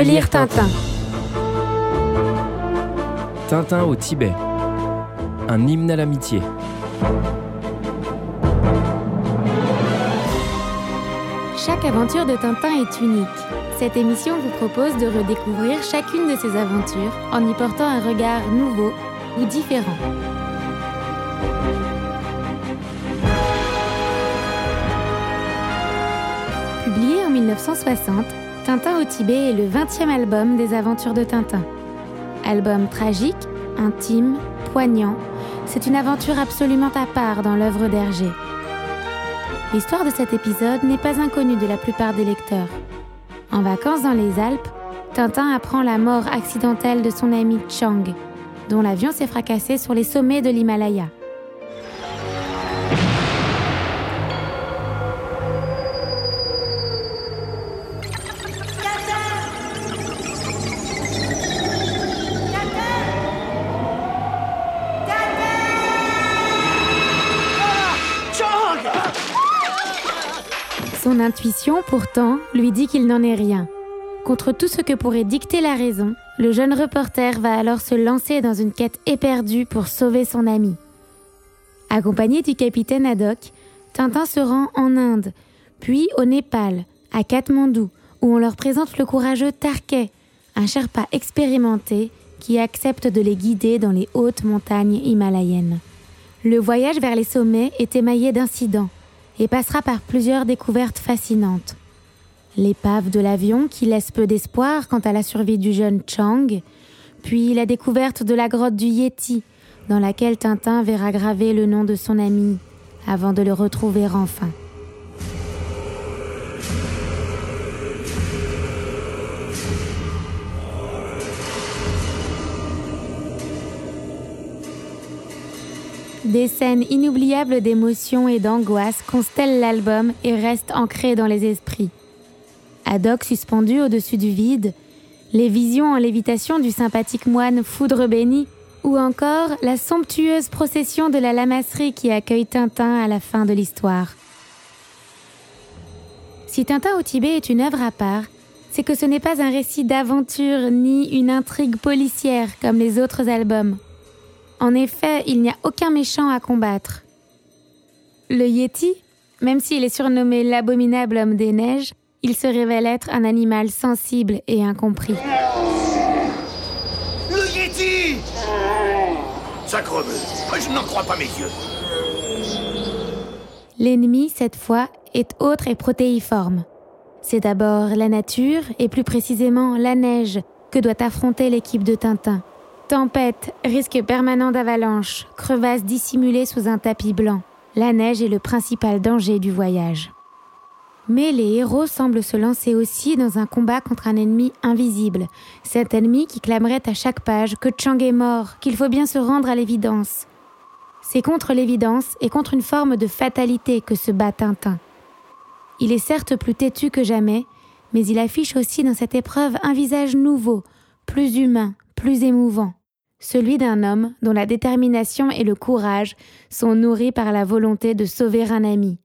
Relire Tintin. Tintin au Tibet. Un hymne à l'amitié. Chaque aventure de Tintin est unique. Cette émission vous propose de redécouvrir chacune de ces aventures en y portant un regard nouveau ou différent. Publié en 1960, Tintin au Tibet est le 20e album des aventures de Tintin. Album tragique, intime, poignant, c'est une aventure absolument à part dans l'œuvre d'Hergé. L'histoire de cet épisode n'est pas inconnue de la plupart des lecteurs. En vacances dans les Alpes, Tintin apprend la mort accidentelle de son ami Chang, dont l'avion s'est fracassé sur les sommets de l'Himalaya. Son intuition, pourtant, lui dit qu'il n'en est rien. Contre tout ce que pourrait dicter la raison, le jeune reporter va alors se lancer dans une quête éperdue pour sauver son ami. Accompagné du capitaine Haddock, Tintin se rend en Inde, puis au Népal, à Katmandou, où on leur présente le courageux Tarquet, un Sherpa expérimenté qui accepte de les guider dans les hautes montagnes himalayennes. Le voyage vers les sommets est émaillé d'incidents et passera par plusieurs découvertes fascinantes. L'épave de l'avion qui laisse peu d'espoir quant à la survie du jeune Chang, puis la découverte de la grotte du Yeti, dans laquelle Tintin verra graver le nom de son ami avant de le retrouver enfin. Des scènes inoubliables d'émotion et d'angoisse constellent l'album et restent ancrées dans les esprits. Haddock suspendu au-dessus du vide, les visions en lévitation du sympathique moine Foudre béni, ou encore la somptueuse procession de la lamasserie qui accueille Tintin à la fin de l'histoire. Si Tintin au Tibet est une œuvre à part, c'est que ce n'est pas un récit d'aventure ni une intrigue policière comme les autres albums. En effet, il n'y a aucun méchant à combattre. Le Yeti, même s'il est surnommé l'abominable homme des neiges, il se révèle être un animal sensible et incompris. Le Yeti Sacrebleu, je n'en crois pas mes yeux. L'ennemi, cette fois, est autre et protéiforme. C'est d'abord la nature, et plus précisément la neige, que doit affronter l'équipe de Tintin. Tempête, risque permanent d'avalanche, crevasses dissimulées sous un tapis blanc. La neige est le principal danger du voyage. Mais les héros semblent se lancer aussi dans un combat contre un ennemi invisible, cet ennemi qui clamerait à chaque page que Chang est mort, qu'il faut bien se rendre à l'évidence. C'est contre l'évidence et contre une forme de fatalité que se bat Tintin. Il est certes plus têtu que jamais, mais il affiche aussi dans cette épreuve un visage nouveau, plus humain, plus émouvant celui d'un homme dont la détermination et le courage sont nourris par la volonté de sauver un ami.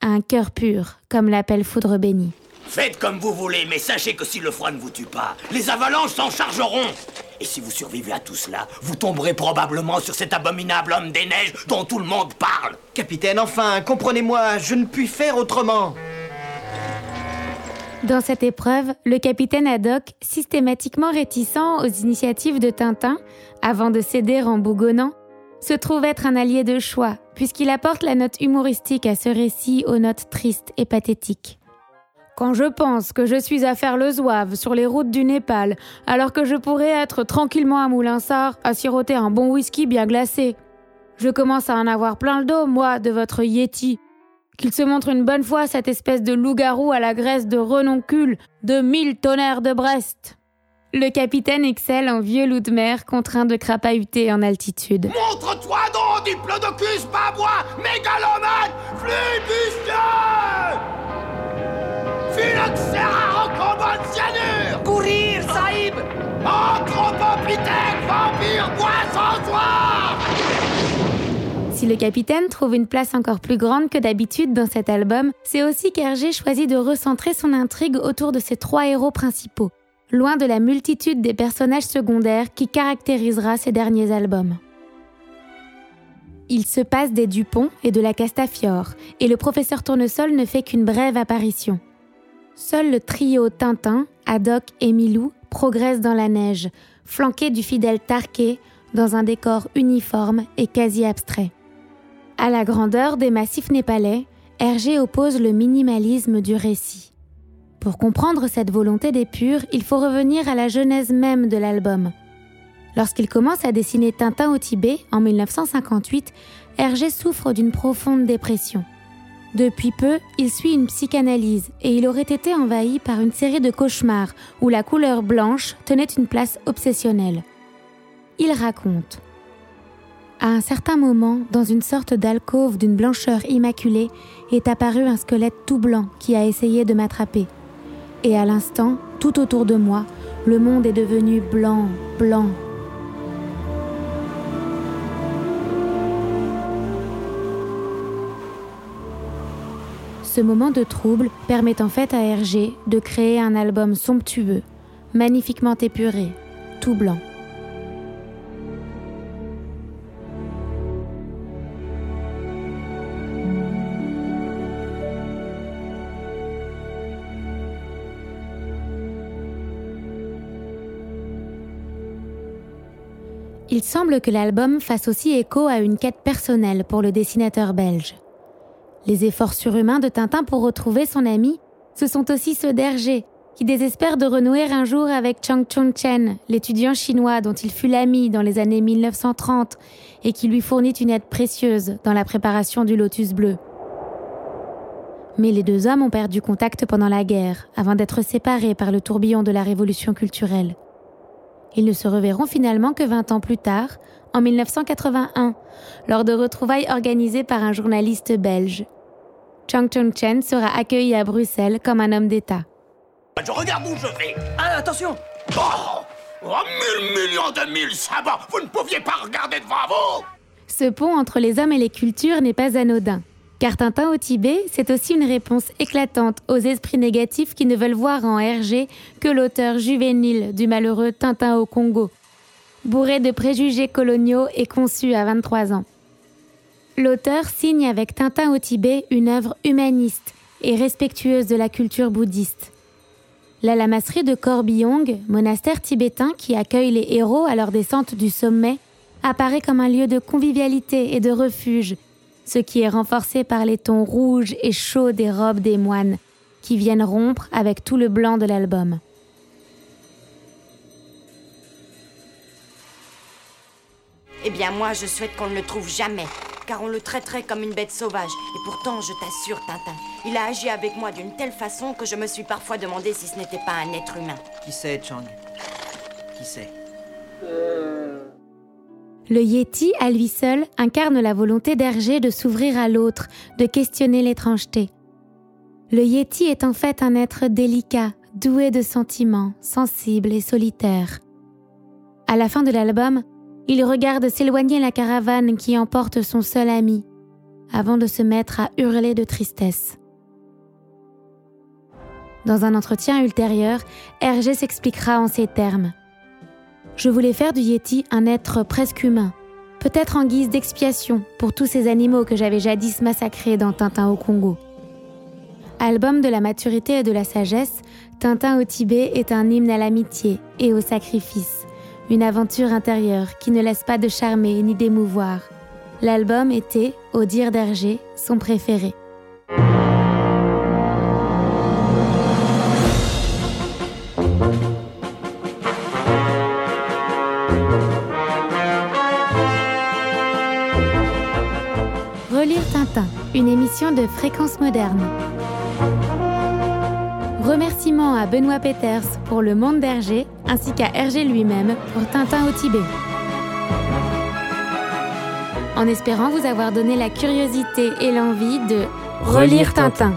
Un cœur pur, comme l'appelle Foudre béni. Faites comme vous voulez, mais sachez que si le froid ne vous tue pas, les avalanches s'en chargeront. Et si vous survivez à tout cela, vous tomberez probablement sur cet abominable homme des neiges dont tout le monde parle. Capitaine, enfin, comprenez-moi, je ne puis faire autrement. Dans cette épreuve, le capitaine Haddock, systématiquement réticent aux initiatives de Tintin, avant de céder en bougonnant, se trouve être un allié de choix, puisqu'il apporte la note humoristique à ce récit aux notes tristes et pathétiques. Quand je pense que je suis à faire le zouave sur les routes du Népal, alors que je pourrais être tranquillement à Moulinsart à siroter un bon whisky bien glacé. Je commence à en avoir plein le dos, moi, de votre Yeti, qu'il se montre une bonne fois cette espèce de loup-garou à la graisse de renoncule de mille tonnerres de Brest. Le capitaine excelle en vieux loup de mer contraint de crapahuter en altitude. Montre-toi donc, diplodocus babois, mégalomane, flibustieux Phylloxera rocambole cyanure Courir, Saïb Anthropopithèque, vampire, bois soir si le capitaine trouve une place encore plus grande que d'habitude dans cet album, c'est aussi qu'Hergé choisit de recentrer son intrigue autour de ses trois héros principaux. loin de la multitude des personnages secondaires qui caractérisera ses derniers albums. Il se passe des Dupont et de la Castafiore, et le professeur Tournesol ne fait qu'une brève apparition. Seul le trio Tintin, Haddock et Milou progresse dans la neige, flanqué du fidèle Tarquet, dans un décor uniforme et quasi abstrait. À la grandeur des massifs népalais, Hergé oppose le minimalisme du récit. Pour comprendre cette volonté d'épure, il faut revenir à la genèse même de l'album, Lorsqu'il commence à dessiner Tintin au Tibet en 1958, Hergé souffre d'une profonde dépression. Depuis peu, il suit une psychanalyse et il aurait été envahi par une série de cauchemars où la couleur blanche tenait une place obsessionnelle. Il raconte À un certain moment, dans une sorte d'alcôve d'une blancheur immaculée, est apparu un squelette tout blanc qui a essayé de m'attraper. Et à l'instant, tout autour de moi, le monde est devenu blanc, blanc, Ce moment de trouble permet en fait à Hergé de créer un album somptueux, magnifiquement épuré, tout blanc. Il semble que l'album fasse aussi écho à une quête personnelle pour le dessinateur belge. Les efforts surhumains de Tintin pour retrouver son ami, ce sont aussi ceux d'Hergé, qui désespère de renouer un jour avec Chang Chung Chen, l'étudiant chinois dont il fut l'ami dans les années 1930 et qui lui fournit une aide précieuse dans la préparation du Lotus bleu. Mais les deux hommes ont perdu contact pendant la guerre, avant d'être séparés par le tourbillon de la révolution culturelle. Ils ne se reverront finalement que 20 ans plus tard, en 1981, lors de retrouvailles organisées par un journaliste belge. Chang Chung Chen sera accueilli à Bruxelles comme un homme d'État. Je regarde où je vais. Ah, attention Oh, oh mille millions de mille sabots Vous ne pouviez pas regarder devant vous Ce pont entre les hommes et les cultures n'est pas anodin. Car Tintin au Tibet, c'est aussi une réponse éclatante aux esprits négatifs qui ne veulent voir en Hergé que l'auteur juvénile du malheureux Tintin au Congo, bourré de préjugés coloniaux et conçu à 23 ans. L'auteur signe avec Tintin au Tibet une œuvre humaniste et respectueuse de la culture bouddhiste. La lamasserie de Korbiong, monastère tibétain qui accueille les héros à leur descente du sommet, apparaît comme un lieu de convivialité et de refuge, ce qui est renforcé par les tons rouges et chauds des robes des moines, qui viennent rompre avec tout le blanc de l'album. Eh bien, moi, je souhaite qu'on ne le trouve jamais, car on le traiterait comme une bête sauvage. Et pourtant, je t'assure, Tintin, il a agi avec moi d'une telle façon que je me suis parfois demandé si ce n'était pas un être humain. Qui sait, Chang? Qui sait? Le Yeti, à lui seul, incarne la volonté d'Hergé de s'ouvrir à l'autre, de questionner l'étrangeté. Le Yeti est en fait un être délicat, doué de sentiments, sensible et solitaire. À la fin de l'album, il regarde s'éloigner la caravane qui emporte son seul ami, avant de se mettre à hurler de tristesse. Dans un entretien ultérieur, Hergé s'expliquera en ces termes. Je voulais faire du Yeti un être presque humain, peut-être en guise d'expiation pour tous ces animaux que j'avais jadis massacrés dans Tintin au Congo. Album de la maturité et de la sagesse, Tintin au Tibet est un hymne à l'amitié et au sacrifice, une aventure intérieure qui ne laisse pas de charmer ni d'émouvoir. L'album était, au dire d'Hergé, son préféré. Relire Tintin, une émission de fréquence moderne. Remerciements à Benoît Peters pour Le Monde d'Hergé, ainsi qu'à Hergé lui-même pour Tintin au Tibet. En espérant vous avoir donné la curiosité et l'envie de relire Tintin.